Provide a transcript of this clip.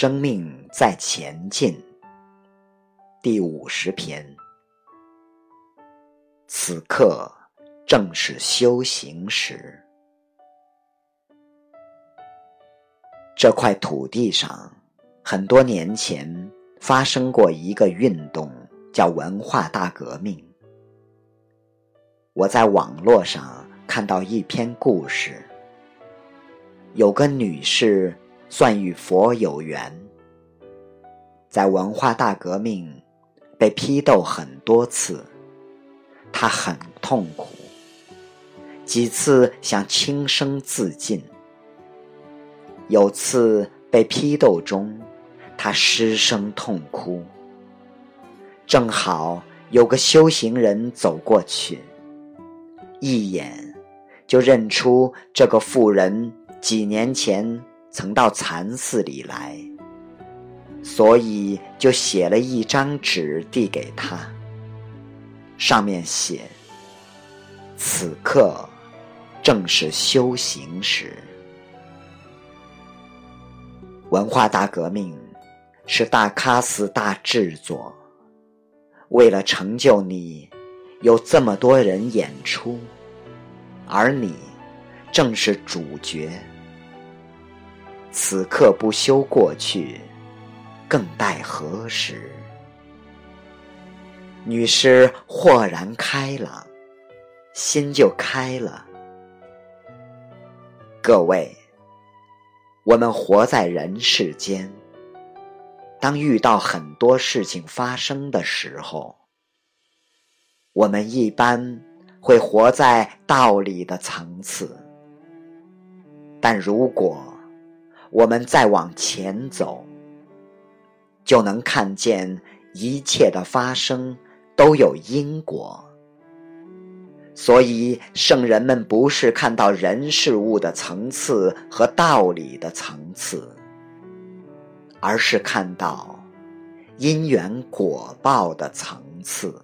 生命在前进，第五十篇。此刻正是修行时。这块土地上，很多年前发生过一个运动，叫文化大革命。我在网络上看到一篇故事，有个女士。算与佛有缘，在文化大革命被批斗很多次，他很痛苦，几次想轻生自尽。有次被批斗中，他失声痛哭，正好有个修行人走过去，一眼就认出这个妇人几年前。曾到禅寺里来，所以就写了一张纸递给他，上面写：“此刻正是修行时。”文化大革命是大喀斯大制作，为了成就你，有这么多人演出，而你正是主角。此刻不修过去，更待何时？女士豁然开朗，心就开了。各位，我们活在人世间，当遇到很多事情发生的时候，我们一般会活在道理的层次，但如果……我们再往前走，就能看见一切的发生都有因果。所以，圣人们不是看到人事物的层次和道理的层次，而是看到因缘果报的层次。